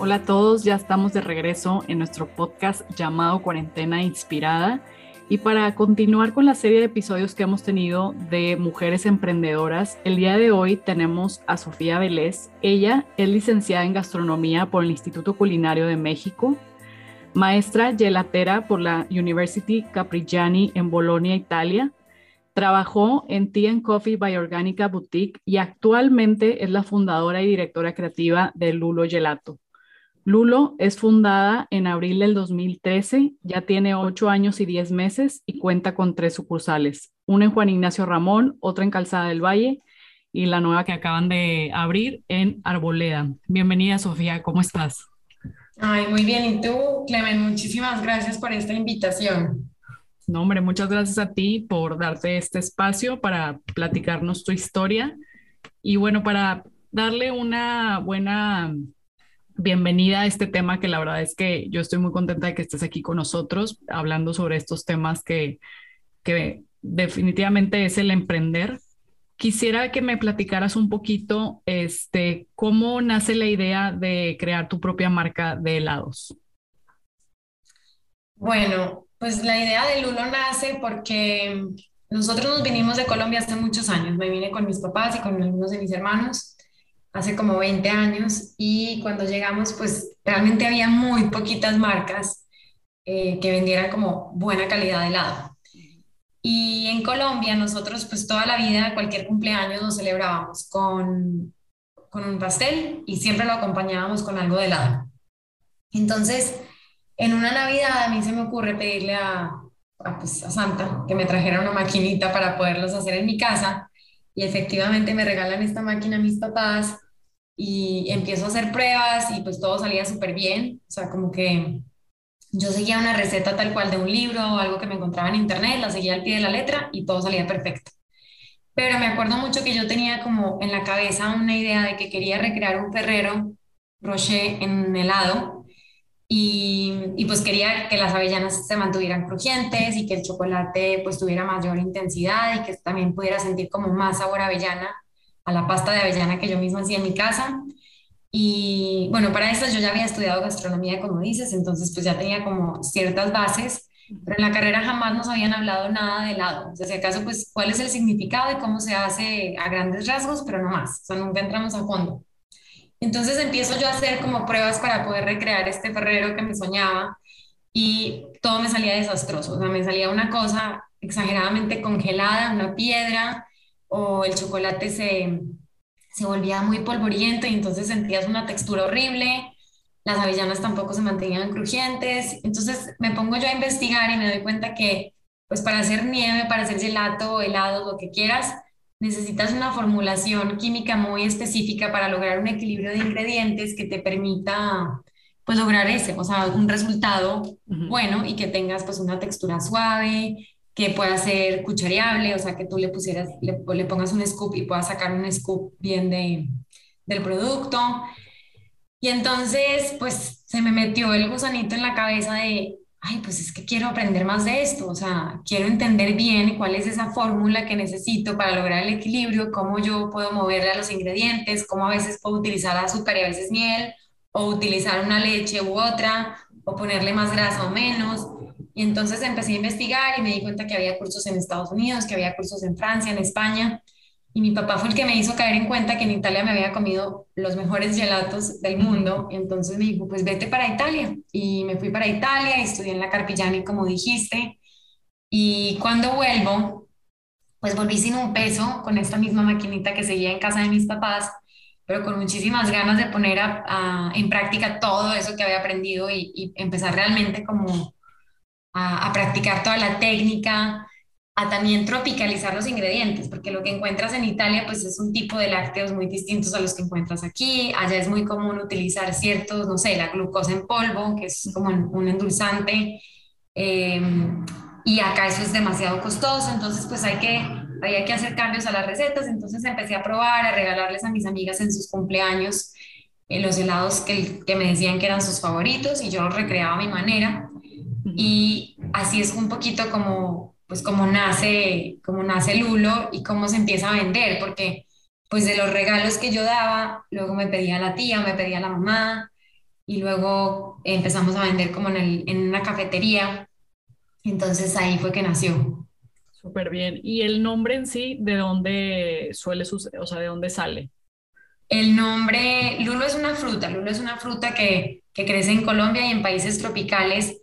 Hola a todos, ya estamos de regreso en nuestro podcast llamado Cuarentena Inspirada. Y para continuar con la serie de episodios que hemos tenido de mujeres emprendedoras, el día de hoy tenemos a Sofía Vélez. Ella es licenciada en gastronomía por el Instituto Culinario de México, maestra gelatera por la University Caprigiani en Bolonia, Italia. Trabajó en Tea Coffee by Organica Boutique y actualmente es la fundadora y directora creativa de Lulo Gelato. Lulo es fundada en abril del 2013, ya tiene ocho años y diez meses y cuenta con tres sucursales, una en Juan Ignacio Ramón, otra en Calzada del Valle y la nueva que acaban de abrir en Arboleda. Bienvenida Sofía, ¿cómo estás? Ay, muy bien. ¿Y tú, Clemen? Muchísimas gracias por esta invitación. No, hombre, muchas gracias a ti por darte este espacio para platicarnos tu historia y bueno, para darle una buena bienvenida a este tema que la verdad es que yo estoy muy contenta de que estés aquí con nosotros hablando sobre estos temas que, que definitivamente es el emprender. Quisiera que me platicaras un poquito este, cómo nace la idea de crear tu propia marca de helados. Bueno, pues la idea de Lulo nace porque nosotros nos vinimos de Colombia hace muchos años. Me vine con mis papás y con algunos de mis hermanos hace como 20 años y cuando llegamos pues realmente había muy poquitas marcas eh, que vendieran como buena calidad de helado. Y en Colombia nosotros pues toda la vida, cualquier cumpleaños lo celebrábamos con, con un pastel y siempre lo acompañábamos con algo de helado. Entonces, en una Navidad a mí se me ocurre pedirle a, a, pues, a Santa que me trajera una maquinita para poderlos hacer en mi casa y efectivamente me regalan esta máquina a mis papás y empiezo a hacer pruebas y pues todo salía súper bien, o sea, como que yo seguía una receta tal cual de un libro o algo que me encontraba en internet, la seguía al pie de la letra y todo salía perfecto. Pero me acuerdo mucho que yo tenía como en la cabeza una idea de que quería recrear un Ferrero Rocher en helado y, pues quería que las avellanas se mantuvieran crujientes y que el chocolate pues tuviera mayor intensidad y que también pudiera sentir como más sabor avellana a la pasta de avellana que yo misma hacía en mi casa. Y bueno, para eso yo ya había estudiado gastronomía, como dices, entonces pues ya tenía como ciertas bases, pero en la carrera jamás nos habían hablado nada de helado. O sea, si acaso, pues, cuál es el significado y cómo se hace a grandes rasgos, pero no más. O sea, nunca entramos a fondo. Entonces empiezo yo a hacer como pruebas para poder recrear este ferrero que me soñaba y todo me salía desastroso. O sea, me salía una cosa exageradamente congelada, una piedra, o el chocolate se, se volvía muy polvoriento y entonces sentías una textura horrible, las avellanas tampoco se mantenían crujientes, entonces me pongo yo a investigar y me doy cuenta que pues para hacer nieve, para hacer gelato, helado, lo que quieras, necesitas una formulación química muy específica para lograr un equilibrio de ingredientes que te permita pues lograr ese, o sea, un resultado bueno y que tengas pues una textura suave, que pueda ser cuchareable, o sea, que tú le pusieras, le, le pongas un scoop y puedas sacar un scoop bien de, del producto. Y entonces, pues se me metió el gusanito en la cabeza de, ay, pues es que quiero aprender más de esto, o sea, quiero entender bien cuál es esa fórmula que necesito para lograr el equilibrio, cómo yo puedo moverle a los ingredientes, cómo a veces puedo utilizar azúcar y a veces miel, o utilizar una leche u otra, o ponerle más grasa o menos. Y entonces empecé a investigar y me di cuenta que había cursos en Estados Unidos, que había cursos en Francia, en España. Y mi papá fue el que me hizo caer en cuenta que en Italia me había comido los mejores gelatos del mundo. Entonces me dijo, pues vete para Italia. Y me fui para Italia, y estudié en la Carpigiani, como dijiste. Y cuando vuelvo, pues volví sin un peso, con esta misma maquinita que seguía en casa de mis papás, pero con muchísimas ganas de poner en práctica todo eso que había aprendido y, y empezar realmente como a, practicar toda la técnica, a también tropicalizar los ingredientes, porque lo que encuentras en Italia pues es un tipo de lácteos muy distintos a los que encuentras aquí. Allá es muy común utilizar ciertos, no sé, la glucosa en polvo, que es como un endulzante, em, y acá eso es demasiado costoso, entonces pues hay que, había que hacer cambios a las recetas, entonces empecé a probar, a regalarles a mis amigas en sus cumpleaños eh, los helados que, que me decían que eran sus favoritos y yo los recreaba a mi manera. Y así es un poquito como, pues como nace, como nace Lulo y cómo se empieza a vender, porque pues de los regalos que yo daba, luego me pedía la tía, me pedía la mamá, y luego empezamos a vender como en, el, en una cafetería. Entonces ahí fue que nació. Súper bien. ¿Y el nombre en sí, de dónde suele suceder, o sea, de dónde sale? El nombre, lulo es una fruta, lulo es una fruta que, que crece en Colombia y en países tropicales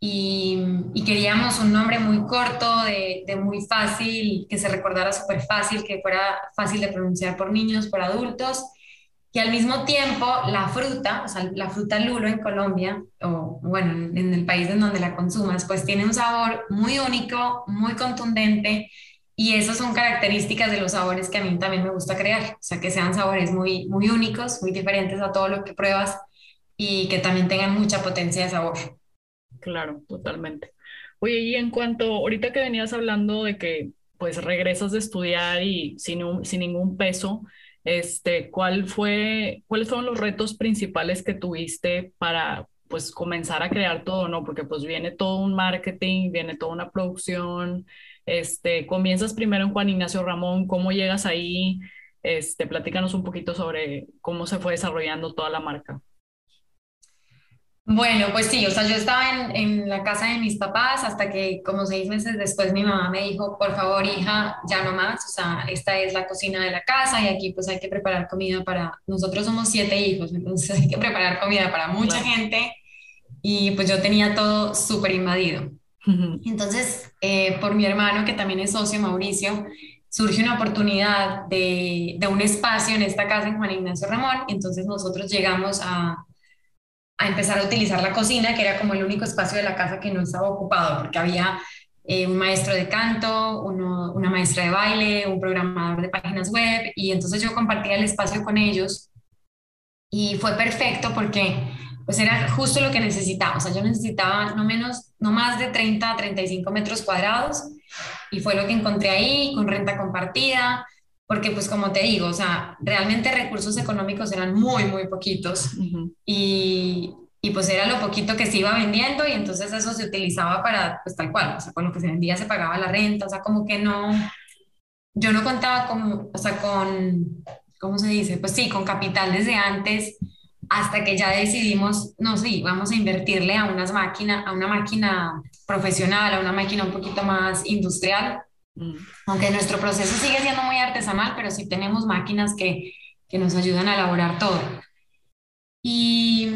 y, queríamos un nombre muy corto, de, muy fácil, que se recordara súper fácil, que fuera fácil de pronunciar por niños, por adultos y al mismo tiempo la fruta, o sea, la fruta lulo en Colombia, o bueno, en, el país en donde la consumas, pues tiene un sabor muy único, muy contundente, y esas son características de los sabores que a mí también me gusta crear, o sea, que sean sabores muy, muy únicos, muy diferentes a todo lo que pruebas y que también tengan mucha potencia de sabor. Claro, totalmente. Oye, y en cuanto, ahorita que venías hablando de que pues regresas de estudiar y sin, sin ningún peso, este, ¿cuál fue, ¿cuáles fueron los retos principales que tuviste para pues comenzar a crear todo, ¿no? Porque pues viene todo un marketing, viene toda una producción, este, comienzas primero en Juan Ignacio Ramón, ¿cómo llegas ahí? Este, platícanos un poquito sobre cómo se fue desarrollando toda la marca. Bueno, pues sí, o sea, yo estaba en, en, la casa de mis papás hasta que como seis meses después mi mamá me dijo, por favor, hija, ya no más, o sea, esta es la cocina de la casa y aquí pues hay que preparar comida para, nosotros somos siete hijos, entonces hay que preparar comida para mucha gente y pues yo tenía todo súper invadido. Entonces, eh, por mi hermano, que también es socio, Mauricio, surge una oportunidad de, de un espacio en esta casa en Juan Ignacio Ramón, entonces nosotros llegamos a a empezar a utilizar la cocina, que era como el único espacio de la casa que no estaba ocupado, porque había eh, un maestro de canto, una maestra de baile, un programador de páginas web, y entonces yo compartía el espacio con ellos. Y fue perfecto porque pues era justo lo que necesitaba, o sea, yo necesitaba no menos, no más de 30 a 35 metros cuadrados y fue lo que encontré ahí con renta compartida, porque pues como te digo, o sea, realmente recursos económicos eran muy, muy poquitos y, y, pues era lo poquito que se iba vendiendo y entonces eso se utilizaba para, pues tal cual, o sea, con lo que se vendía se pagaba la renta, o sea, como que no, yo no contaba con, o sea, con, ¿cómo se dice? Pues sí, con capital desde antes hasta que ya decidimos, no sé, vamos a invertirle a unas máquinas, a una máquina profesional, a una máquina un poquito más industrial. Aunque nuestro proceso sigue siendo muy artesanal, pero sí tenemos máquinas que, que nos ayudan a elaborar todo. Y,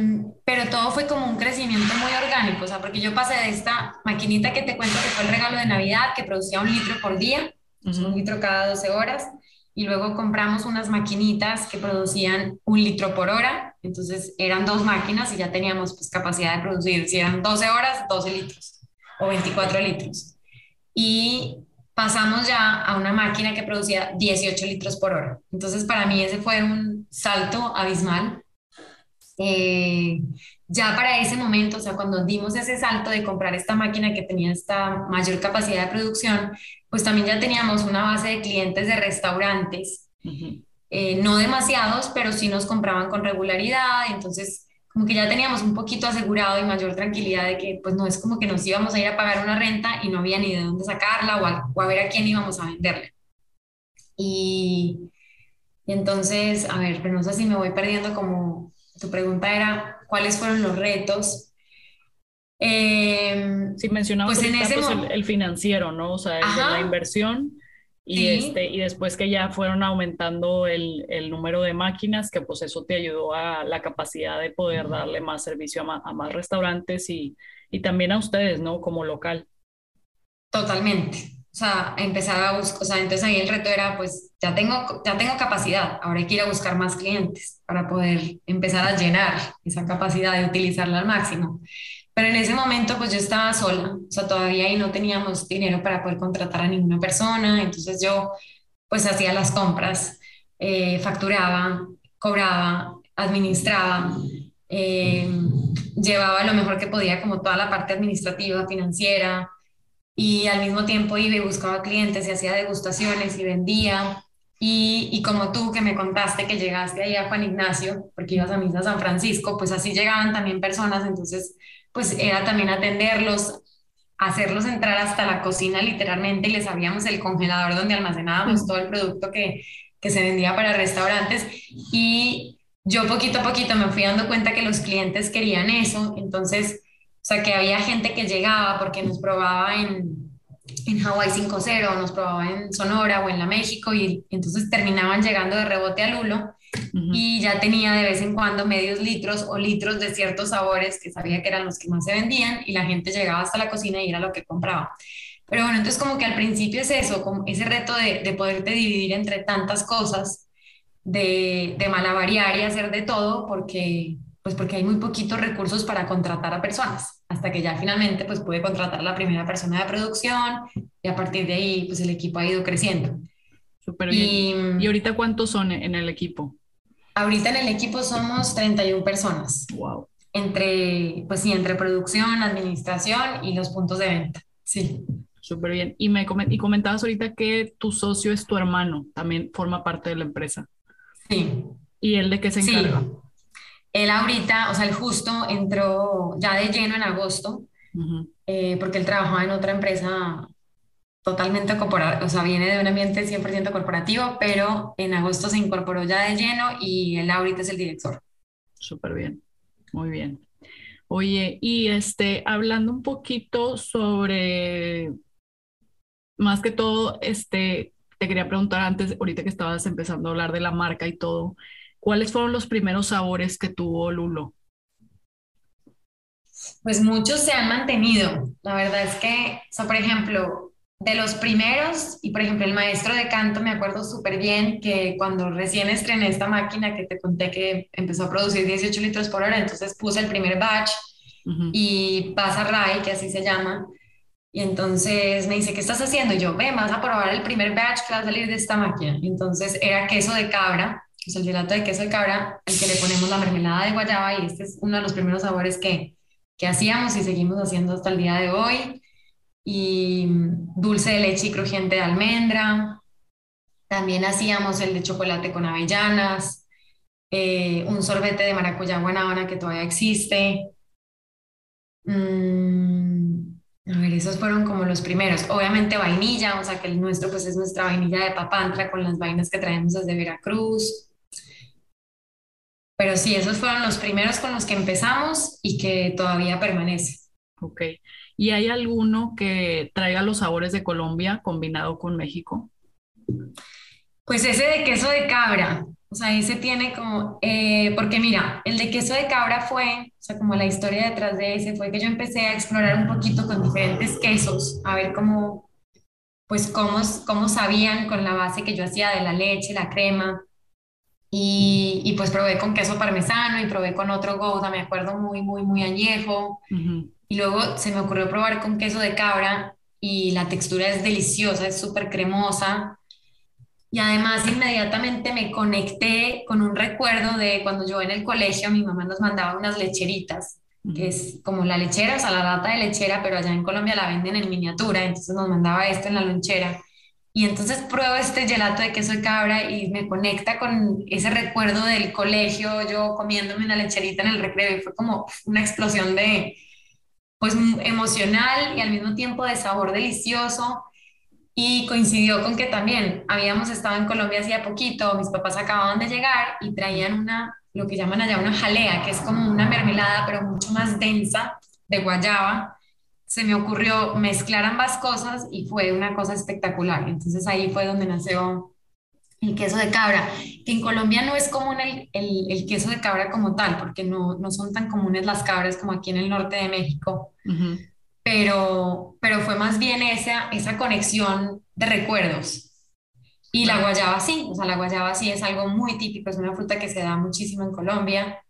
pero todo fue como un crecimiento muy orgánico, o sea, porque yo pasé de esta maquinita que te cuento que fue el regalo de Navidad, que producía un litro por día, un litro cada 12 horas, y luego compramos unas maquinitas que producían un litro por hora, entonces eran dos máquinas y ya teníamos pues capacidad de producir, si eran 12 horas, 12 litros o 24 litros. Y pasamos ya a una máquina que producía 18 litros por hora. Entonces, para mí ese fue un salto abismal. Eh, ya para ese momento, o sea, cuando dimos ese salto de comprar esta máquina que tenía esta mayor capacidad de producción, pues también ya teníamos una base de clientes de restaurantes, eh, no demasiados, pero sí nos compraban con regularidad, entonces como que ya teníamos un poquito asegurado y mayor tranquilidad de que pues no es como que nos íbamos a ir a pagar una renta y no había ni de dónde sacarla o a, o a ver a quién íbamos a venderle. Y, y, entonces, a ver, pero no sé si me voy perdiendo como tu pregunta era, ¿cuáles fueron los retos? Eh, sí, mencionamos pues en ese pues, el, el, financiero, ¿no? O sea, la inversión y, este, y después que ya fueron aumentando el, el, número de máquinas, que pues eso te ayudó a la capacidad de poder darle más servicio a, a más restaurantes y, y, también a ustedes, ¿no? Como local. Totalmente. O sea, empezar a buscar, o sea, entonces ahí el reto era, pues ya tengo, ya tengo capacidad, ahora hay que ir a buscar más clientes para poder empezar a llenar esa capacidad de utilizarla al máximo. Pero en ese momento pues yo estaba sola, o sea, todavía ahí no teníamos dinero para poder contratar a ninguna persona, entonces yo pues hacía las compras, eh, facturaba, cobraba, administraba, eh, llevaba lo mejor que podía como toda la parte administrativa, financiera, y al mismo tiempo iba y buscaba clientes y hacía degustaciones y vendía. Y, y, como tú que me contaste que llegaste ahí a Juan Ignacio, porque ibas a misa San Francisco, pues así llegaban también personas, entonces pues era también atenderlos, hacerlos entrar hasta la cocina literalmente y les abríamos el congelador donde almacenábamos todo el producto que, que se vendía para restaurantes. Y yo poquito a poquito me fui dando cuenta que los clientes querían eso, entonces, o sea, que había gente que llegaba porque nos probaba en, en Hawaii 5.0, nos probaba en Sonora o en la México y entonces terminaban llegando de rebote a Lulo y ya tenía de vez en cuando medios litros o litros de ciertos sabores que sabía que eran los que más se vendían y la gente llegaba hasta la cocina y era lo que compraba. Pero bueno, entonces como que al principio es eso, como ese reto de, de poderte dividir entre tantas cosas de, de malavariar y hacer de todo porque, pues porque hay muy poquitos recursos para contratar a personas, hasta que ya finalmente pues pude contratar a la primera persona de producción y a partir de ahí pues el equipo ha ido creciendo. Súper bien. Y, ahorita cuántos son en el equipo? Ahorita en el equipo somos 31 personas. Wow. Entre, pues sí, entre producción, administración y los puntos de venta. Sí. Súper bien. Y me y comentabas ahorita que tu socio es tu hermano, también forma parte de la empresa. Sí. ¿Y él de qué se encarga? Sí. Él ahorita, o sea, él justo entró ya de lleno en agosto, eh, porque él trabajaba en otra empresa totalmente corporativo, o sea, viene de un ambiente 100% corporativo, pero en agosto se incorporó ya de lleno y él ahorita es el director. Súper bien, muy bien. Oye, y este, hablando un poquito sobre, más que todo, este, te quería preguntar antes, ahorita que estabas empezando a hablar de la marca y todo, ¿cuáles fueron los primeros sabores que tuvo Lulo? Pues muchos se han mantenido. La verdad es que, o por ejemplo, de los primeros, y por ejemplo el maestro de canto, me acuerdo súper bien que cuando recién estrené esta máquina que te conté que empezó a producir 18 litros por hora, entonces puse el primer batch y pasa Ray, que así se llama, y entonces me dice, ¿qué estás haciendo? Y yo, ve, vas a probar el primer batch que va a salir de esta máquina. Y entonces era queso de cabra, o sea, el gelato de queso de cabra, al que le ponemos la mermelada de guayaba, y este es uno de los primeros sabores que, que hacíamos y seguimos haciendo hasta el día de hoy. Y dulce de leche y crujiente de almendra. También hacíamos el de chocolate con avellanas, eh, un sorbete de maracuyá guanábana que todavía existe. Mm, a ver, esos fueron como los primeros. Obviamente vainilla, o sea que el nuestro pues es nuestra vainilla de papantra con las vainas que traemos desde Veracruz. Pero sí, esos fueron los primeros con los que empezamos y que todavía permanece. Ok. ¿Y hay alguno que traiga los sabores de Colombia combinado con México? Pues ese de queso de cabra, o sea, ese tiene como, eh, porque mira, el de queso de cabra fue, o sea, como la historia detrás de ese fue que yo empecé a explorar un poquito con diferentes quesos, a ver cómo, pues cómo, cómo sabían con la base que yo hacía de la leche, la crema, y, y, pues probé con queso parmesano y probé con otro gouda, me acuerdo muy, muy, muy añejo. Y luego se me ocurrió probar con queso de cabra y la textura es deliciosa, es súper cremosa. Y además inmediatamente me conecté con un recuerdo de cuando yo en el colegio mi mamá nos mandaba unas lecheritas, que es como la lechera, o sea, la lata de lechera, pero allá en Colombia la venden en miniatura, entonces nos mandaba esto en la lonchera. Y entonces pruebo este gelato de queso de cabra y me conecta con ese recuerdo del colegio, yo comiéndome una lecherita en el recreo y fue como una explosión de, pues emocional y al mismo tiempo de sabor delicioso y coincidió con que también habíamos estado en Colombia hacía poquito, mis papás acababan de llegar y traían una, lo que llaman allá una jalea, que es como una mermelada, pero mucho más densa de guayaba. Se me ocurrió mezclar ambas cosas y fue una cosa espectacular. Entonces ahí fue donde nació el queso de cabra, que en Colombia no es común el, el, el queso de cabra como tal, porque no, no, son tan comunes las cabras como aquí en el norte de México pero, pero fue más bien esa, esa conexión de recuerdos. Y la guayaba sí, o sea, la guayaba sí es algo muy típico, es una fruta que se da muchísimo en Colombia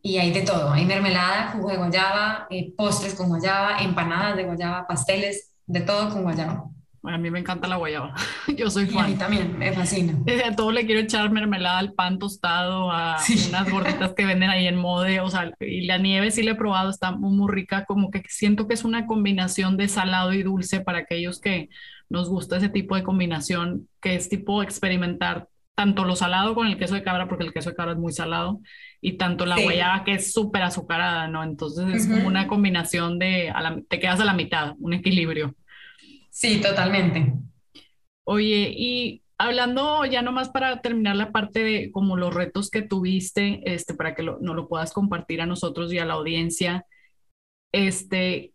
y hay de todo, hay mermelada, jugo de guayaba, eh, postres con guayaba, empanadas de guayaba, pasteles, de todo con guayaba. Bueno, a mí me encanta la guayaba. Yo soy fan. a mí también, me fascina. Eh, a todo le quiero echar mermelada al pan tostado, a unas gorditas que venden ahí en Mode, o sea, y la nieve sí la he probado, está muy, muy rica, como que siento que es una combinación de salado y dulce para aquellos que nos gusta ese tipo de combinación, que es tipo experimentar tanto lo salado con el queso de cabra, porque el queso de cabra es muy salado, y tanto la guayaba que es súper azucarada, ¿no? Entonces es como una combinación de, te quedas a la mitad, un equilibrio. Sí, totalmente. Oye, y hablando ya nomás para terminar la parte de como los retos que tuviste, este, para que no lo puedas compartir a nosotros y a la audiencia, este,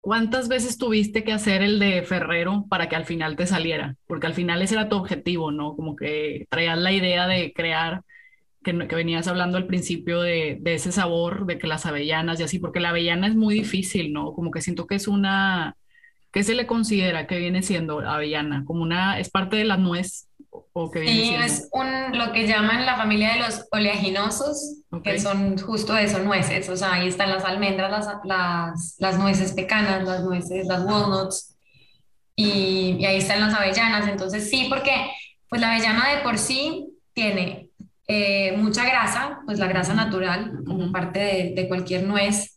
¿cuántas veces tuviste que hacer el de Ferrero para que al final te saliera? Porque al final ese era tu objetivo, ¿no? Como que traías la idea de crear, que, que venías hablando al principio de, de ese sabor, de que las avellanas y así, porque la avellana es muy difícil, ¿no? Como que siento que es una ¿Qué se le considera que viene siendo avellana? ¿Como una, es parte de la nuez o que viene sí, es un, lo que llaman la familia de los oleaginosos, que son justo eso, nueces. O sea, ahí están las almendras, las, las, las nueces pecanas, las nueces, las walnuts, y, y, ahí están las avellanas. Entonces, sí, porque pues la avellana de por sí tiene eh, mucha grasa, pues la grasa natural, como parte de, de cualquier nuez,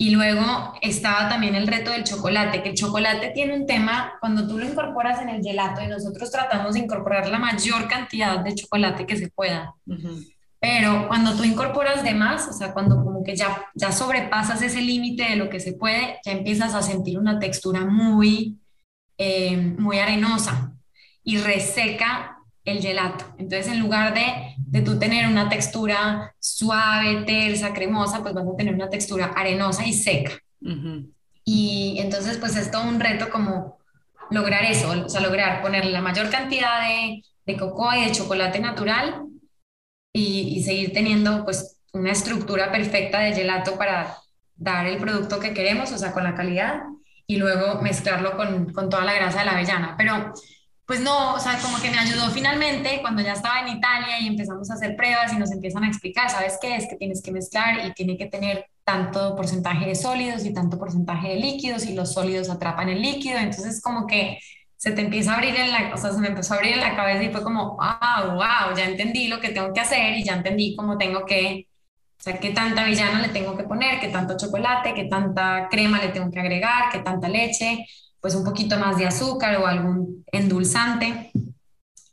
y luego estaba también el reto del chocolate, que el chocolate tiene un tema, cuando tú lo incorporas en el gelato y nosotros tratamos de incorporar la mayor cantidad de chocolate que se pueda. Pero cuando tú incorporas de más, o sea, cuando como que ya, ya sobrepasas ese límite de lo que se puede, ya empiezas a sentir una textura muy, eh, muy arenosa y reseca el gelato. Entonces, en lugar de, de tú tener una textura suave, tersa, cremosa, pues vas a tener una textura arenosa y seca. Y entonces, pues es todo un reto como lograr eso, o sea, lograr poner la mayor cantidad de, de cocoa y de chocolate natural y, y, seguir teniendo pues una estructura perfecta de gelato para dar el producto que queremos, o sea, con la calidad, y luego mezclarlo con, con toda la grasa de la avellana. Pero pues no, o sea, como que me ayudó finalmente cuando ya estaba en Italia y empezamos a hacer pruebas y nos empiezan a explicar, ¿sabes qué? Es que tienes que mezclar y tiene que tener tanto porcentaje de sólidos y tanto porcentaje de líquidos y los sólidos atrapan el líquido, entonces como que se te empieza a abrir en la, o sea, se me empezó a abrir en la cabeza y fue como, wow, wow, ya entendí lo que tengo que hacer y ya entendí cómo tengo que, o sea, qué tanta avellana le tengo que poner, qué tanto chocolate, qué tanta crema le tengo que agregar, qué tanta leche, pues un poquito más de azúcar o algún endulzante.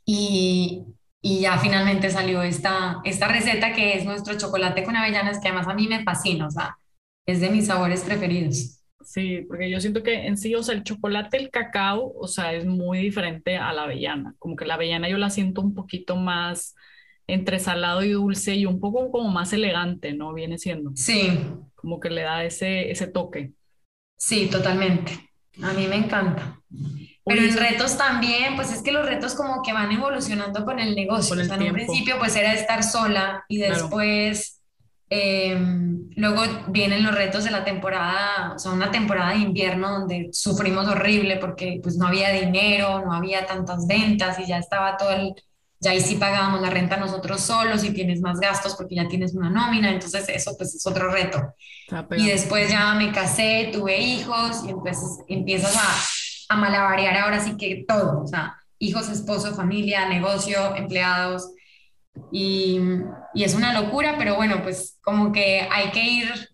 Y, y ya finalmente salió esta, esta receta que es nuestro chocolate con avellanas, que además a mí me fascina, o sea, es de mis sabores preferidos. Sí, porque yo siento que en sí, o sea, el chocolate, el cacao, o sea, es muy diferente a la avellana. Como que la avellana yo la siento un poquito más entre salado y dulce y un poco como más elegante, ¿no? Viene siendo. Sí. Como que le da ese, ese toque. Sí, totalmente. A mí me encanta. Pero en retos también, pues es que los retos como que van evolucionando con el negocio. o sea, en un principio pues era estar sola y después em, luego vienen los retos de la temporada, o sea, una temporada de invierno donde sufrimos horrible porque pues no había dinero, no había tantas ventas y ya estaba todo el, ya ahí sí pagábamos la renta nosotros solos y tienes más gastos porque ya tienes una nómina, entonces eso pues es otro reto. Y después ya me casé, tuve hijos y entonces empiezas a, a malabarear ahora sí que todo, o sea, hijos, esposo, familia, negocio, empleados. Y, y, es una locura, pero bueno, pues como que hay que ir,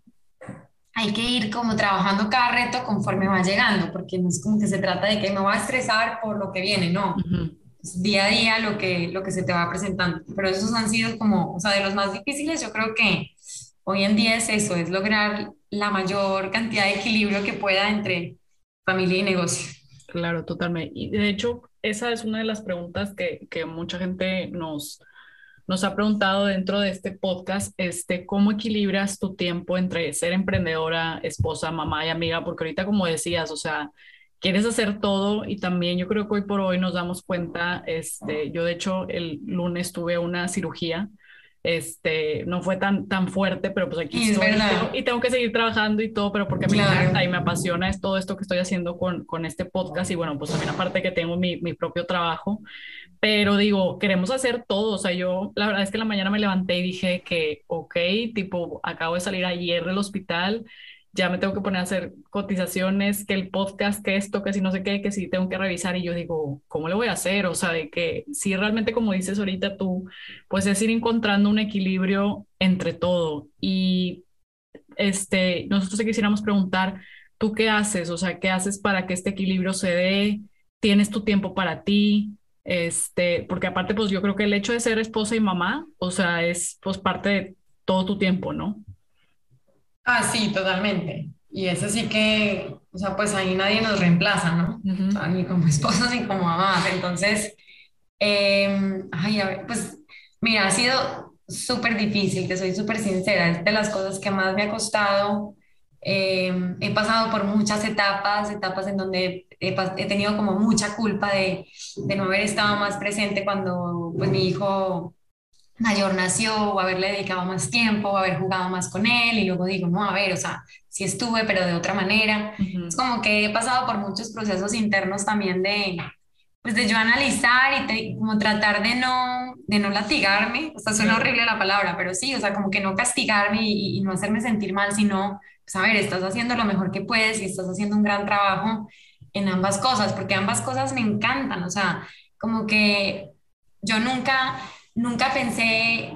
hay que ir como trabajando cada reto conforme va llegando, porque no es como que se trata de que me voy a estresar por lo que viene, no. Día a día lo que, lo que se te va presentando. Pero esos han sido como, o sea, de los más difíciles, yo creo que hoy en día es eso, es lograr la mayor cantidad de equilibrio que pueda entre familia y negocio. Claro, totalmente. Y de hecho, esa es una de las preguntas que, que mucha gente nos, nos ha preguntado dentro de este podcast, este, ¿cómo equilibras tu tiempo entre ser emprendedora, esposa, mamá y amiga? Porque ahorita, como decías, o sea, quieres hacer todo y también yo creo que hoy por hoy nos damos cuenta, este, yo de hecho el lunes tuve una cirugía este, no fue tan, tan fuerte, pero pues aquí estoy y tengo, que seguir trabajando y todo, pero porque me encanta y me apasiona es todo esto que estoy haciendo con, con este podcast y bueno, pues también aparte que tengo mi, mi propio trabajo, pero digo, queremos hacer todo, o sea, yo la verdad es que la mañana me levanté y dije que, ok, tipo, acabo de salir ayer del hospital, ya me tengo que poner a hacer cotizaciones, que el podcast, que esto, que si no sé qué, que si tengo que revisar y yo digo, ¿cómo le voy a hacer? O sea, de que si realmente, como dices ahorita tú, pues es ir encontrando un equilibrio entre todo. Y este, nosotros te quisiéramos preguntar, ¿tú qué haces? O sea, ¿qué haces para que este equilibrio se dé? ¿Tienes tu tiempo para ti? Este, porque aparte, pues yo creo que el hecho de ser esposa y mamá, o sea, es pues parte de todo tu tiempo, ¿no? Ah, sí, totalmente. Y eso sí que, o sea, pues ahí nadie nos reemplaza, ¿no? ni como esposos ni como mamás. Entonces, Em, ay, a ver, pues mira, ha sido súper difícil, te soy súper sincera, es de las cosas que más me ha costado. Em, he pasado por muchas etapas, etapas en donde he, he tenido como mucha culpa de, de, no haber estado más presente cuando pues mi hijo mayor nació o haberle dedicado más tiempo o haber jugado más con él y luego digo, no, a ver, o sea, sí estuve, pero de otra manera. Es como que he pasado por muchos procesos internos también de, pues de yo analizar y como tratar de no, de no latigarme, o sea, suena horrible la palabra, pero sí, o sea, como que no castigarme y, no hacerme sentir mal, sino, pues a ver, estás haciendo lo mejor que puedes y estás haciendo un gran trabajo en ambas cosas, porque ambas cosas me encantan, o sea, como que yo nunca, nunca pensé,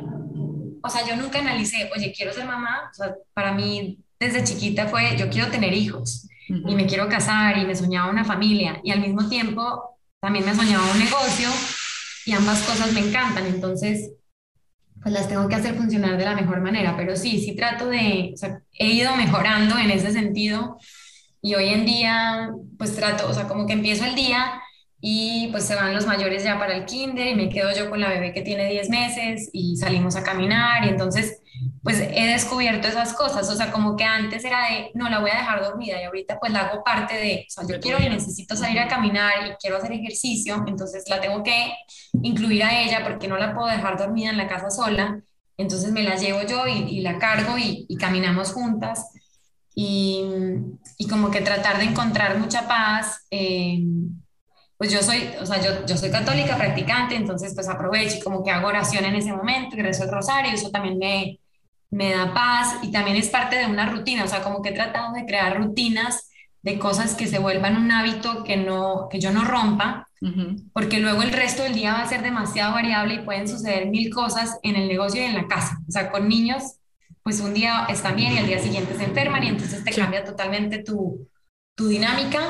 o sea, yo nunca analicé, oye, quiero ser mamá, o sea, para mí desde chiquita fue, yo quiero tener hijos y me quiero casar y me soñaba una familia y al mismo tiempo también me soñaba un negocio y ambas cosas me encantan, entonces pues las tengo que hacer funcionar de la mejor manera, pero sí, sí trato de, o sea, he ido mejorando en ese sentido. Y hoy en día pues trato, o sea, como que empiezo el día y pues se van los mayores ya para el kinder y me quedo yo con la bebé que tiene 10 meses y salimos a caminar y entonces pues he descubierto esas cosas, o sea, como que antes era de, no, la voy a dejar dormida y ahorita pues la hago parte de, o sea, yo quiero y necesito salir a caminar y quiero hacer ejercicio, entonces la tengo que incluir a ella porque no la puedo dejar dormida en la casa sola, entonces me la llevo yo y, la cargo y, caminamos juntas. Y, y, como que tratar de encontrar mucha paz. Eh, pues yo soy, o sea, yo, yo soy católica practicante, entonces pues aprovecho y como que hago oración en ese momento y rezo el rosario, eso también me, me da paz y también es parte de una rutina, o sea, como que he tratado de crear rutinas de cosas que se vuelvan un hábito que, no, que yo no rompa, porque luego el resto del día va a ser demasiado variable y pueden suceder mil cosas en el negocio y en la casa. O sea, con niños, pues un día están bien y al día siguiente se enferman y entonces te cambia totalmente tu, tu dinámica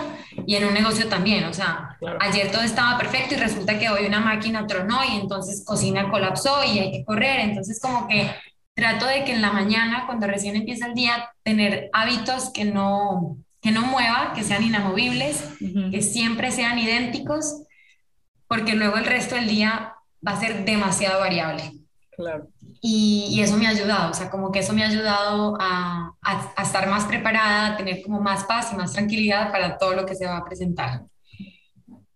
y en un negocio también. O sea, ayer todo estaba perfecto y resulta que hoy una máquina tronó y entonces cocina colapsó y hay que correr. Entonces como que trato de que en la mañana, cuando recién empieza el día, tener hábitos que no, que no mueva, que sean inamovibles, que siempre sean idénticos, porque luego el resto del día va a ser demasiado variable. Claro. Y, eso me ha ayudado, o sea, como que eso me ha ayudado a, a, estar más preparada, a tener como más paz y más tranquilidad para todo lo que se va a presentar.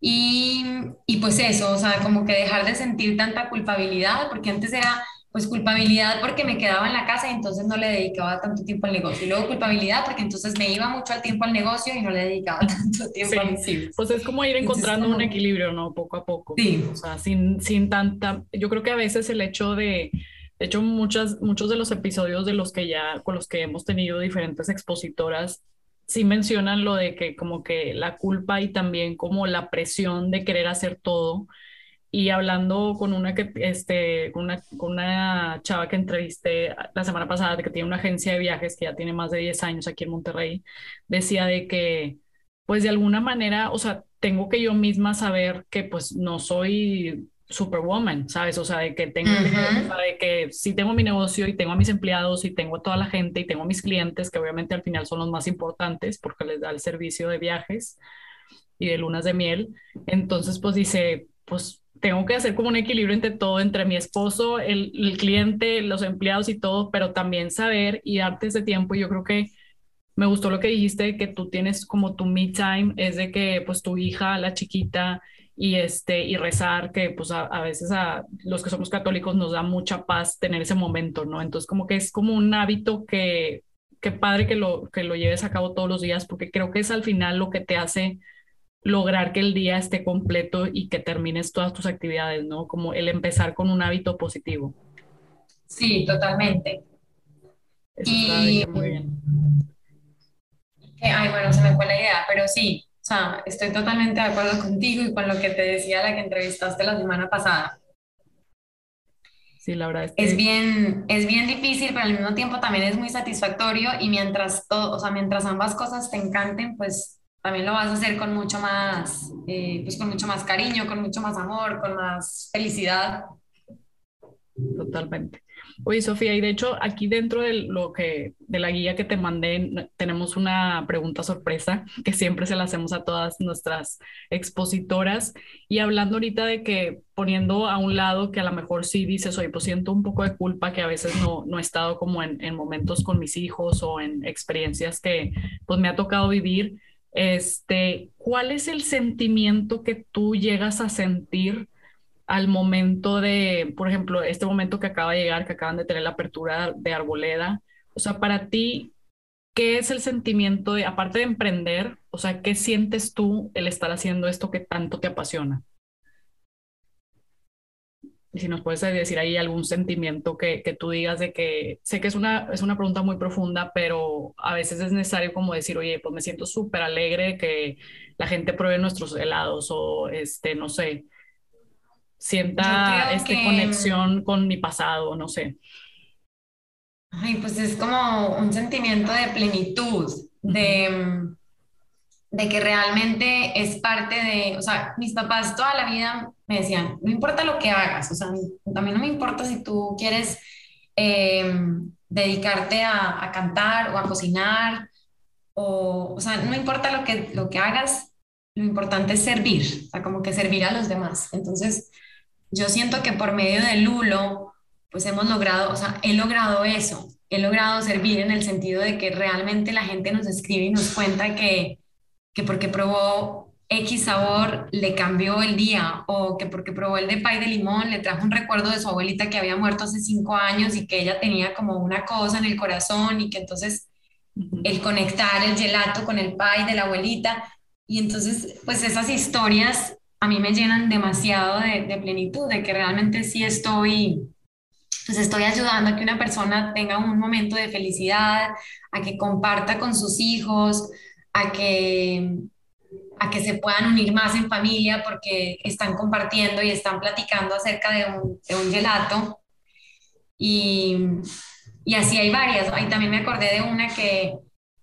Y, y pues eso, o sea, como que dejar de sentir tanta culpabilidad, porque antes era pues culpabilidad porque me quedaba en la casa y entonces no le dedicaba tanto tiempo al negocio. Y luego culpabilidad porque entonces me iba mucho al tiempo al negocio y no le dedicaba tanto tiempo sí, Sí. Pues es como ir encontrando un equilibrio, ¿no? Poco a poco. Sí. O sea, sin, sin tanta... Yo creo que a veces el hecho de... De hecho, muchas, muchos de los episodios de los que ya, con los que hemos tenido diferentes expositoras, sí mencionan lo de que como que la culpa y también como la presión de querer hacer todo, y hablando con una, que, este, con una, con una chava que entrevisté la semana pasada, que tiene una agencia de viajes que ya tiene más de 10 años aquí en Monterrey, decía de que, pues de alguna manera, o sea, tengo que yo misma saber que pues no soy superwoman, ¿sabes? O sea, de que tengo, de que sí tengo mi negocio y tengo a mis empleados y tengo a toda la gente y tengo a mis clientes, que obviamente al final son los más importantes porque les da el servicio de viajes y de lunas de miel. Entonces, pues dice, pues tengo que hacer como un equilibrio entre todo, entre mi esposo, el, cliente, los empleados y todo, pero también saber y darte ese tiempo. Yo creo que me gustó lo que dijiste, que tú tienes como tu me time, es de que pues tu hija, la chiquita, y, este, y rezar, que pues a, veces a los que somos católicos nos da mucha paz tener ese momento, ¿no? Entonces como que es como un hábito que, que padre que lo, que lo lleves a cabo todos los días, porque creo que es al final lo que te hace lograr que el día esté completo y que termines todas tus actividades, ¿no? Como el empezar con un hábito positivo. Sí, totalmente. y... muy bien. Ay, bueno, se me fue la idea, pero sí, o sea, estoy totalmente de acuerdo contigo y con lo que te decía la que entrevistaste la semana pasada. Sí, la verdad es que... Es bien, es bien difícil, pero al mismo tiempo también es muy satisfactorio y mientras todo, o sea, mientras ambas cosas te encanten, pues también lo vas a hacer con mucho más, eh, pues con mucho más cariño, con mucho más amor, con más felicidad. Totalmente. Oye, Sofía, y de hecho aquí dentro de lo que de la guía que te mandé tenemos una pregunta sorpresa que siempre se la hacemos a todas nuestras expositoras y hablando ahorita de que poniendo a un lado que a lo mejor sí dices, oye, pues siento un poco de culpa que a veces no, no he estado como en, en momentos con mis hijos o en experiencias que pues me ha tocado vivir. Este, ¿cuál es el sentimiento que tú llegas a sentir? al momento de, por ejemplo, este momento que acaba de llegar, que acaban de tener la apertura de Arboleda, o sea, para ti, ¿qué es el sentimiento de, aparte de emprender, o sea, qué sientes tú el estar haciendo esto que tanto te apasiona? Y si nos puedes decir ahí algún sentimiento que, que, tú digas de que, sé que es una, es una pregunta muy profunda, pero a veces es necesario como decir, oye, pues me siento súper alegre que la gente pruebe nuestros helados o, este, no sé, sienta esta conexión con mi pasado, no sé. Ay, pues es como un sentimiento de plenitud, de, de que realmente es parte de, o sea, mis papás toda la vida me decían, no importa lo que hagas, o sea, también no me importa si tú quieres eh, dedicarte a, a, cantar o a cocinar, o, o sea, no importa lo que, lo que hagas, lo importante es servir, o sea, como que servir a los demás. Entonces, yo siento que por medio de Lulo, pues hemos logrado, o sea, he logrado eso, he logrado servir en el sentido de que realmente la gente nos escribe y nos cuenta que, que porque probó X sabor le cambió el día o que porque probó el de pay de limón le trajo un recuerdo de su abuelita que había muerto hace cinco años y que ella tenía como una cosa en el corazón y que entonces el conectar el gelato con el pay de la abuelita. Y entonces pues esas historias a mí me llenan demasiado de, plenitud, de que realmente sí estoy, pues estoy ayudando a que una persona tenga un momento de felicidad, a que comparta con sus hijos, a que, a que se puedan unir más en familia porque están compartiendo y están platicando acerca de un, de un gelato. Y, y, así hay varias. Ahí también me acordé de una que,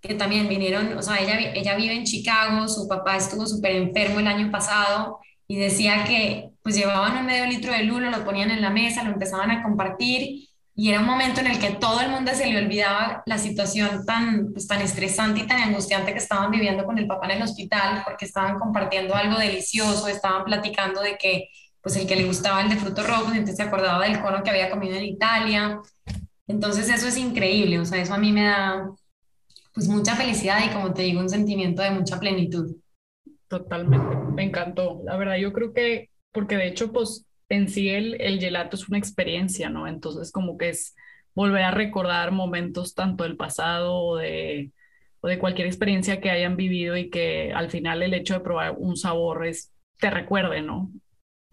que también vinieron, o sea, ella, ella vive en Chicago, su papá estuvo súper enfermo el año pasado y decía que pues llevaban un medio litro de lulo, lo ponían en la mesa, lo empezaban a compartir y era un momento en el que todo el mundo se le olvidaba la situación tan, pues, tan estresante y tan angustiante que estaban viviendo con el papá en el hospital porque estaban compartiendo algo delicioso, estaban platicando de que pues el que le gustaba el de frutos rojos, entonces se acordaba del cono que había comido en Italia. Entonces eso es increíble, o sea, eso a mí me da pues mucha felicidad y como te digo, un sentimiento de mucha plenitud. Totalmente, me encantó. La verdad, yo creo que, porque de hecho, pues en sí el, el gelato es una experiencia, ¿no? Entonces, como que es volver a recordar momentos tanto del pasado o de, o de cualquier experiencia que hayan vivido y que al final el hecho de probar un sabor es, te recuerde, ¿no?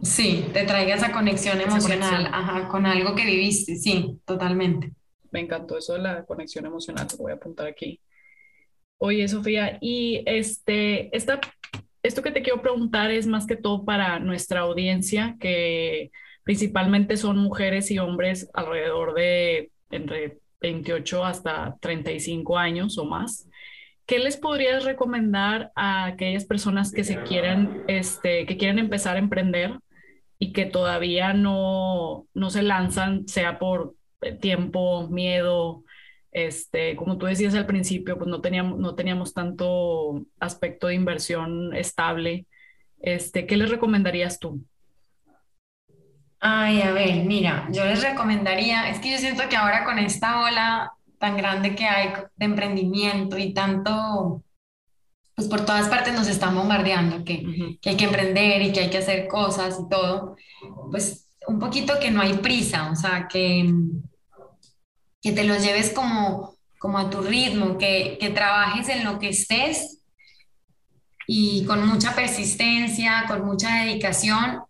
Sí, te traiga esa conexión emocional Ajá, con algo que viviste, sí, totalmente. Me encantó eso de la conexión emocional, lo voy a apuntar aquí. Oye, Sofía, y este, esta esto que te quiero preguntar es más que todo para nuestra audiencia, que principalmente son mujeres y hombres alrededor de entre 28 hasta 35 años o más. ¿Qué les podrías recomendar a aquellas personas que se quieran, este, que quieren empezar a emprender y que todavía no, no se lanzan, sea por tiempo, miedo, este, como tú decías al principio, pues no teníamos, no teníamos tanto aspecto de inversión estable. Este, ¿Qué les recomendarías tú? Ay, a ver, mira, yo les recomendaría, es que yo siento que ahora con esta ola tan grande que hay de emprendimiento y tanto, pues por todas partes nos están bombardeando, que, que hay que emprender y que hay que hacer cosas y todo, pues un poquito que no hay prisa, o sea, que, que te los lleves como, como a tu ritmo, que, que trabajes en lo que estés y con mucha persistencia, con mucha dedicación,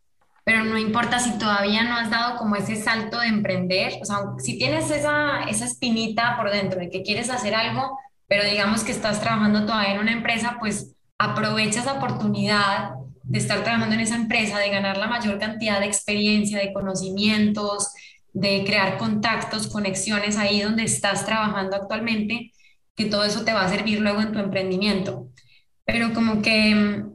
pero no importa si todavía no has dado como ese salto de emprender, o sea, si tienes esa, esa espinita por dentro de que quieres hacer algo, pero digamos que estás trabajando todavía en una empresa, pues aprovecha esa oportunidad de estar trabajando en esa empresa, de ganar la mayor cantidad de experiencia, de conocimientos, de crear contactos, conexiones ahí donde estás trabajando actualmente, que todo eso te va a servir luego en tu emprendimiento. Pero como que mm,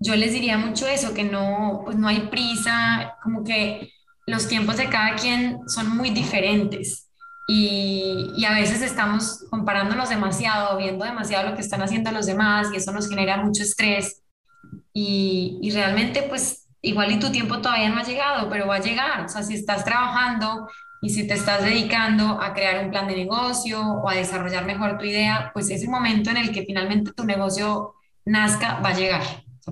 yo les diría mucho eso, que no, pues no hay prisa, como que los tiempos de cada quien son muy diferentes y, y, a veces estamos comparándonos demasiado, viendo demasiado lo que están haciendo los demás y eso nos genera mucho estrés y, y realmente pues igual y tu tiempo todavía no ha llegado, pero va a llegar. O sea, si estás trabajando y si te estás dedicando a crear un plan de negocio o a desarrollar mejor tu idea, pues ese momento en el que finalmente tu negocio nazca va a llegar,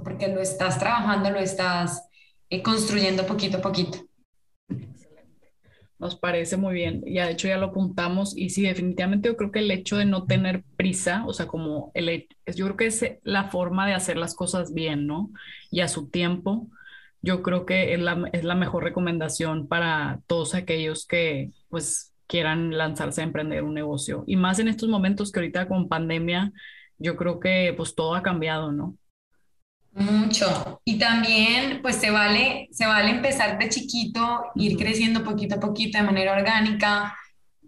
porque lo estás trabajando, lo estás eh, construyendo poquito a poquito. Nos parece muy bien. Ya de hecho ya lo apuntamos y sí, definitivamente yo creo que el hecho de no tener prisa, o sea, como el, yo creo que es la forma de hacer las cosas bien, ¿no? Y a su tiempo yo creo que es la, es la mejor recomendación para todos aquellos que pues quieran lanzarse a emprender un negocio. Y más en estos momentos que ahorita con pandemia, yo creo que pues todo ha cambiado, ¿no? Mucho. Y también, pues se vale, se vale empezar de chiquito, ir creciendo poquito a poquito de manera orgánica.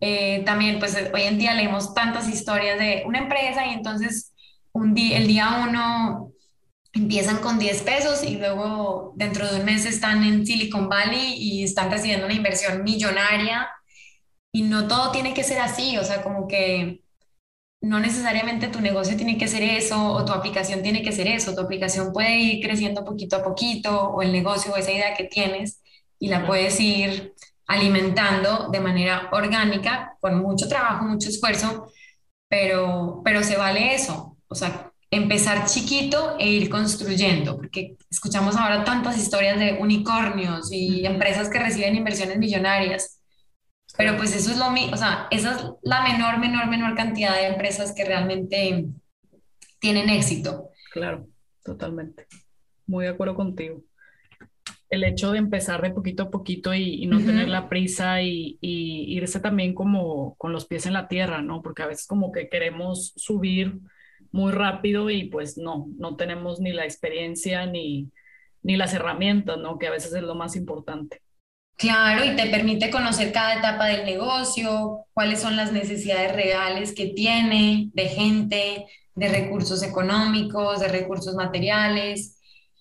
Eh, también, pues hoy en día leemos tantas historias de una empresa y entonces un día, el día uno empiezan con 10 pesos y luego dentro de un mes están en Silicon Valley y están recibiendo una inversión millonaria. Y no todo tiene que ser así, o sea, como que no necesariamente tu negocio tiene que ser eso o tu aplicación tiene que ser eso. Tu aplicación puede ir creciendo poquito a poquito o el negocio o esa idea que tienes y la puedes ir alimentando de manera orgánica, con mucho trabajo, mucho esfuerzo, pero, pero se vale eso. O sea, empezar chiquito e ir construyendo, porque escuchamos ahora tantas historias de unicornios y empresas que reciben inversiones millonarias, pero pues eso es lo mismo, o sea, esa es la menor, menor, menor cantidad de empresas que realmente tienen éxito. Claro, totalmente. Muy de acuerdo contigo. El hecho de empezar de poquito a poquito y, no tener la prisa y, y irse también como con los pies en la tierra, ¿no? Porque a veces como que queremos subir muy rápido y pues no, no tenemos ni la experiencia ni, ni las herramientas, ¿no? Que a veces es lo más importante. Claro, y te permite conocer cada etapa del negocio, cuáles son las necesidades reales que tiene de gente, de recursos económicos, de recursos materiales.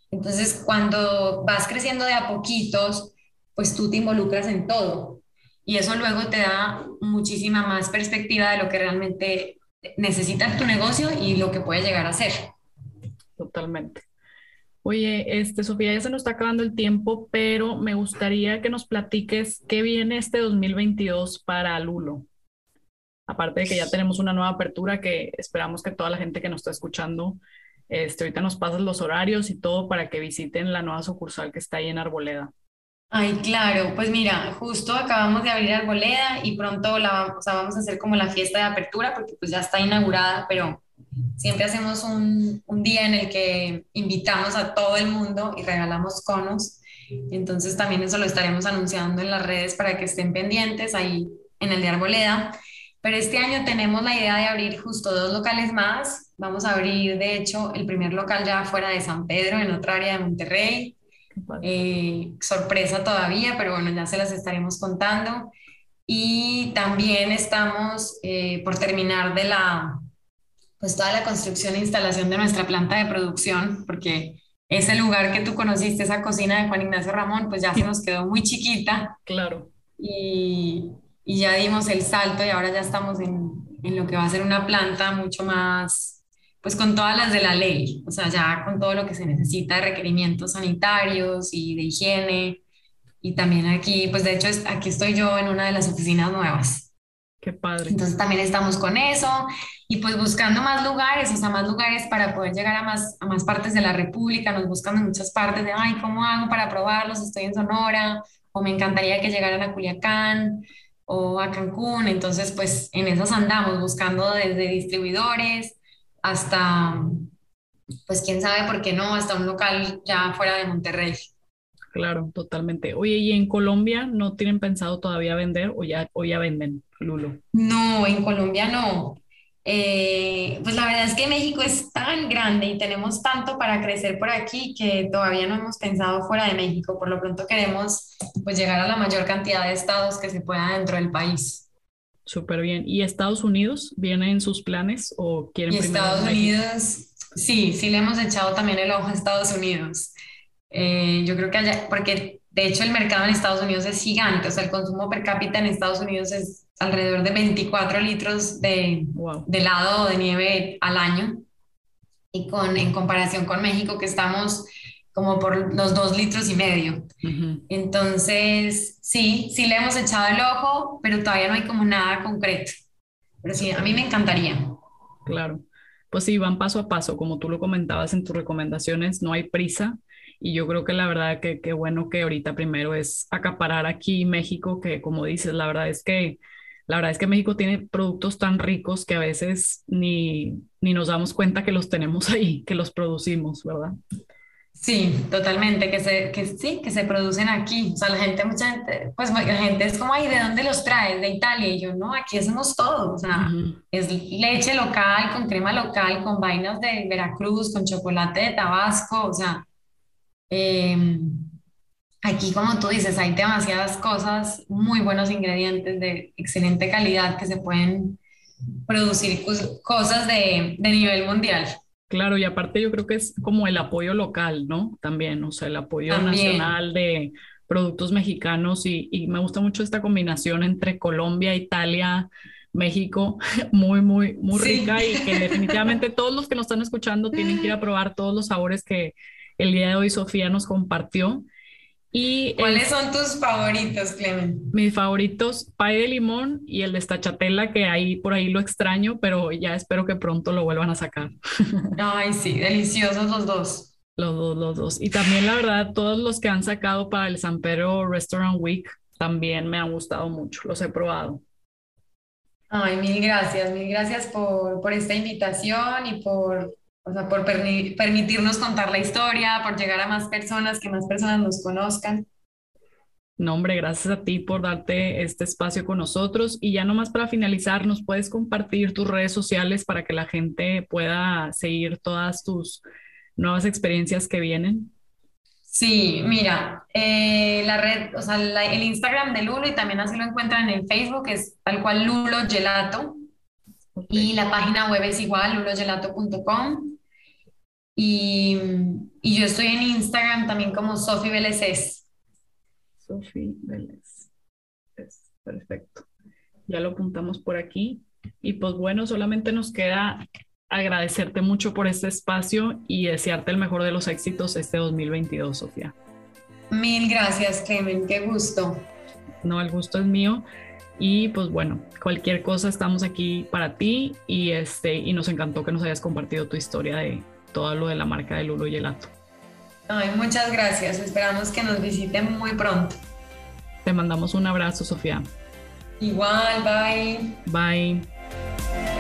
Entonces, cuando vas creciendo de a poquitos, pues tú te involucras en todo. Y eso luego te da muchísima más perspectiva de lo que realmente necesitas tu negocio y lo que puede llegar a ser. Totalmente. Oye, este, Sofía, ya se nos está acabando el tiempo, pero me gustaría que nos platiques qué viene este 2022 para Lulo. Aparte de que ya tenemos una nueva apertura que esperamos que toda la gente que nos está escuchando, este, ahorita nos pases los horarios y todo para que visiten la nueva sucursal que está ahí en Arboleda. Ay, claro, pues mira, justo acabamos de abrir Arboleda y pronto la, o sea, vamos a hacer como la fiesta de apertura porque pues ya está inaugurada, pero siempre hacemos un, un día en el que invitamos a todo el mundo y regalamos conos. Entonces también eso lo estaremos anunciando en las redes para que estén pendientes ahí en el de Arboleda. Pero este año tenemos la idea de abrir justo dos locales más. Vamos a abrir, de hecho, el primer local ya fuera de San Pedro, en otra área de Monterrey eh, sorpresa todavía, pero bueno, ya se las estaremos contando. Y también estamos eh, por terminar de la, pues toda la construcción e instalación de nuestra planta de producción, porque ese lugar que tú conociste, esa cocina de Juan Ignacio Ramón, pues ya se nos quedó muy chiquita. Claro. Y, y ya dimos el salto y ahora ya estamos en, en lo que va a ser una planta mucho más pues con todas las de la ley, o sea, ya con todo lo que se necesita de requerimientos sanitarios y de higiene. Y también aquí, pues de hecho, aquí estoy yo en una de las oficinas nuevas. Qué padre. Entonces también estamos con eso y pues buscando más lugares, o sea, más lugares para poder llegar a más, a más partes de la República. Nos buscan en muchas partes de, ay, ¿cómo hago para probarlos? Estoy en Sonora o me encantaría que llegaran a Culiacán o a Cancún. Entonces, pues en esas andamos buscando desde distribuidores hasta, pues quién sabe por qué no, hasta un local ya fuera de Monterrey. Claro, totalmente. Oye, ¿y en Colombia no tienen pensado todavía vender o ya, o ya venden, Lulo? No, en Colombia no. Eh, pues la verdad es que México es tan grande y tenemos tanto para crecer por aquí que todavía no hemos pensado fuera de México. Por lo pronto queremos pues llegar a la mayor cantidad de estados que se pueda dentro del país. Súper bien. ¿Y Estados Unidos viene en sus planes o quieren y Estados Unidos, sí, sí le hemos echado también el ojo a Estados Unidos. Eh, yo creo que allá, porque de hecho, el mercado en Estados Unidos es gigante, o sea, el consumo per cápita en Estados Unidos es alrededor de 24 litros de, de helado o de nieve al año. Y con, en comparación con México, que estamos como por los dos litros y medio. Entonces, sí, sí le hemos echado el ojo, pero todavía no hay como nada concreto. Pero sí, a mí me encantaría. Claro. Pues sí, van paso a paso, como tú lo comentabas en tus recomendaciones, no hay prisa. Y yo creo que la verdad que qué bueno que ahorita primero es acaparar aquí México, que como dices, la verdad es que la verdad es que México tiene productos tan ricos que a veces ni, ni nos damos cuenta que los tenemos ahí, que los producimos, ¿verdad? Sí, totalmente, que se, que sí, que se producen aquí. O sea, la gente, mucha gente, pues la gente es como, ay, ¿de dónde los traes? De Italia. Y yo, no, aquí hacemos todo. O sea, es leche local, con crema local, con vainas de Veracruz, con chocolate de Tabasco. O sea, em, aquí, como tú dices, hay demasiadas cosas, muy buenos ingredientes de excelente calidad que se pueden producir cosas de, de nivel mundial. Claro, y aparte yo creo que es como el apoyo local, ¿no? También, o sea, el apoyo nacional de productos mexicanos y, y, me gusta mucho esta combinación entre Colombia, Italia, México, muy, muy, muy rica y que definitivamente todos los que nos están escuchando tienen que ir a probar todos los sabores que el día de hoy Sofía nos compartió. ¿Cuáles son tus favoritos, Clemen? Mis favoritos, pay de limón y el de estachatela, que ahí por ahí lo extraño, pero ya espero que pronto lo vuelvan a sacar. Ay, sí, deliciosos los dos. Los dos, los dos. Y también la verdad, todos los que han sacado para el San Pedro Restaurant Week también me han gustado mucho, los he probado. Ay, mil gracias, mil gracias por, por esta invitación y por o sea, por permitirnos contar la historia, por llegar a más personas, que más personas nos conozcan. No, hombre, gracias a ti por darte este espacio con nosotros. Y ya nomás para finalizar, ¿nos puedes compartir tus redes sociales para que la gente pueda seguir todas tus nuevas experiencias que vienen? Sí, mira, eh, la red, o sea, el Instagram de Lulo y también así lo encuentran en Facebook, es tal cual Lulo Gelato. Y la página web es igual, lulogelato.com. Y, y, yo estoy en Instagram también como Sofi Vélez. Sofi Vélez. Perfecto. Ya lo apuntamos por aquí. Y pues bueno, solamente nos queda agradecerte mucho por este espacio y desearte el mejor de los éxitos este 2022, Sofía. Mil gracias, Clemen. Qué gusto. No, el gusto es mío. Y pues bueno, cualquier cosa estamos aquí para ti y este y nos encantó que nos hayas compartido tu historia de, todo lo de la marca de Lulo Gelato. Ay, muchas gracias. Esperamos que nos visiten muy pronto. Te mandamos un abrazo, Sofía. Igual, bye. Bye.